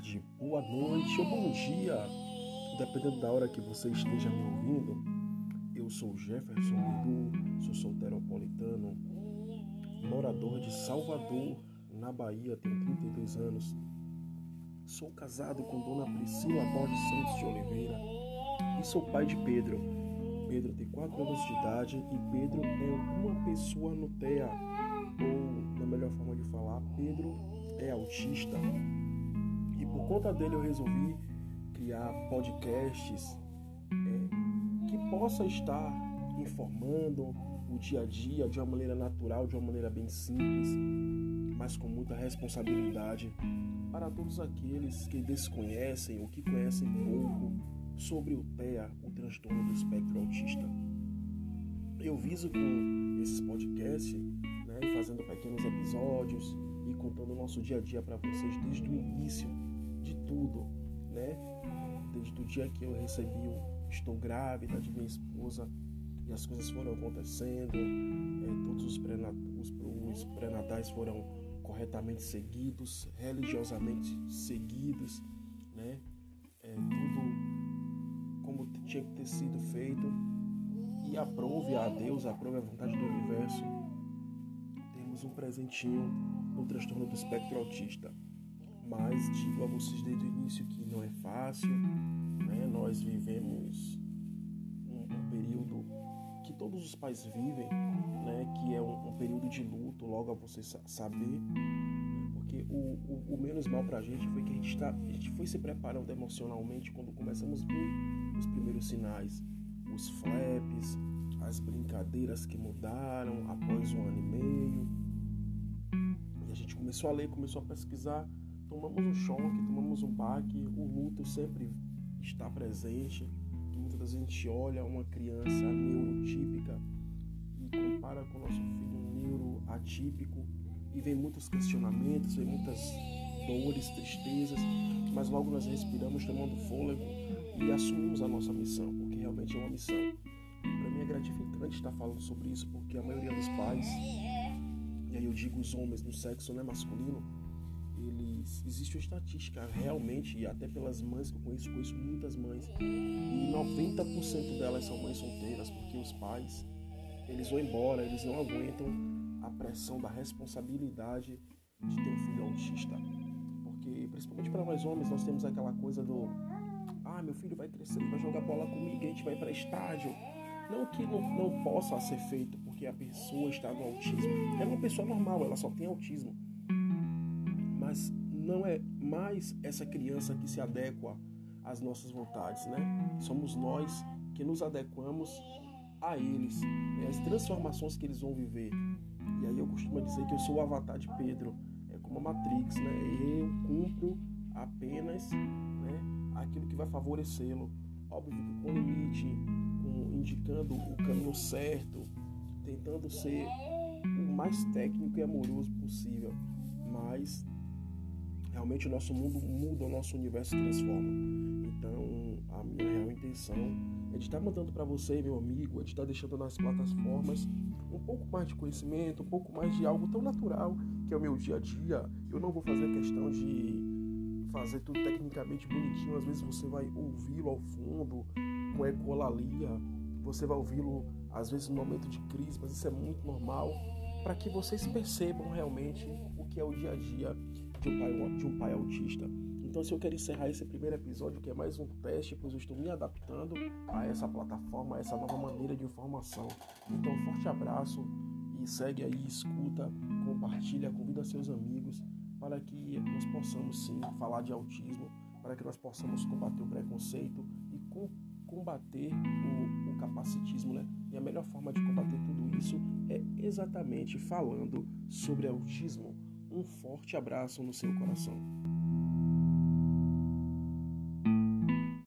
tarde, boa noite ou bom dia, dependendo da hora que você esteja me ouvindo. Eu sou Jefferson Bidu, sou solteropolitano, morador de Salvador, na Bahia, tenho 32 anos. Sou casado com Dona Priscila Borges Santos de Oliveira e sou pai de Pedro. Pedro tem 4 anos de idade e Pedro é uma pessoa no TEA, ou na melhor forma de falar, Pedro é autista por conta dele eu resolvi criar podcasts é, que possa estar informando o dia a dia de uma maneira natural, de uma maneira bem simples, mas com muita responsabilidade para todos aqueles que desconhecem ou que conhecem pouco sobre o TEA, o transtorno do espectro autista. Eu viso com esses podcasts, né, fazendo pequenos episódios e contando o nosso dia a dia para vocês desde o início tudo, né? Desde o dia que eu recebi o estou grávida de minha esposa e as coisas foram acontecendo, é, todos os, os pré-natais foram corretamente seguidos, religiosamente seguidos, né? É, tudo como tinha que ter sido feito e aprove a Deus, aprove a vontade do universo. Temos um presentinho no transtorno do espectro autista mas digo a vocês desde o início que não é fácil, né? Nós vivemos um, um, período que todos os pais vivem, né? Que é um, um período de luto, logo a você saber, né? porque o, o, o, menos mal pra gente foi que a gente, tá, a gente foi se preparando emocionalmente quando começamos a ver os primeiros sinais, os flaps, as brincadeiras que mudaram após um ano e meio. E a gente começou a ler, começou a pesquisar tomamos um choque, tomamos um baque, o luto sempre está presente. Muitas vezes a gente olha uma criança neurotípica e compara com o nosso filho neuroatípico e vem muitos questionamentos, vem muitas dores, tristezas, mas logo nós respiramos tomando fôlego e assumimos a nossa missão, porque realmente é uma missão. Para mim é gratificante estar falando sobre isso, porque a maioria dos pais, e aí eu digo os homens no sexo né, masculino, eles existe uma estatística realmente e até pelas mães que eu conheço, conheço muitas mães e 90% delas são mães solteiras porque os pais eles vão embora, eles não aguentam a pressão da responsabilidade de ter um filho autista. Porque principalmente para nós homens nós temos aquela coisa do ah, meu filho vai crescer, vai jogar bola comigo, a gente vai para estádio. Não que não, não possa ser feito porque a pessoa está no autismo. É uma pessoa normal, ela só tem autismo não é mais essa criança que se adequa às nossas vontades, né? Somos nós que nos adequamos a eles, né? as transformações que eles vão viver. E aí eu costumo dizer que eu sou o avatar de Pedro, é como a Matrix, né? Eu cumpro apenas né, aquilo que vai favorecê-lo. Óbvio que com limite, com, indicando o caminho certo, tentando ser o mais técnico e amoroso possível, mas realmente o nosso mundo muda, o nosso universo transforma. Então, a minha real intenção é de estar mandando para você, meu amigo, é de estar deixando nas plataformas um pouco mais de conhecimento, um pouco mais de algo tão natural que é o meu dia a dia. Eu não vou fazer questão de fazer tudo tecnicamente bonitinho. Às vezes você vai ouvi-lo ao fundo com ecolalia, você vai ouvi-lo às vezes no momento de crise, mas isso é muito normal para que vocês percebam realmente o que é o dia a dia de um pai, de um pai autista. Então, se eu quero encerrar esse primeiro episódio, que é mais um teste, pois eu estou me adaptando a essa plataforma, a essa nova maneira de informação. Então, forte abraço e segue aí, escuta, compartilha, convida seus amigos para que nós possamos sim falar de autismo, para que nós possamos combater o preconceito e com, combater o, o capacitismo, né? E a melhor forma de combater tudo isso é exatamente falando sobre autismo. Um forte abraço no seu coração.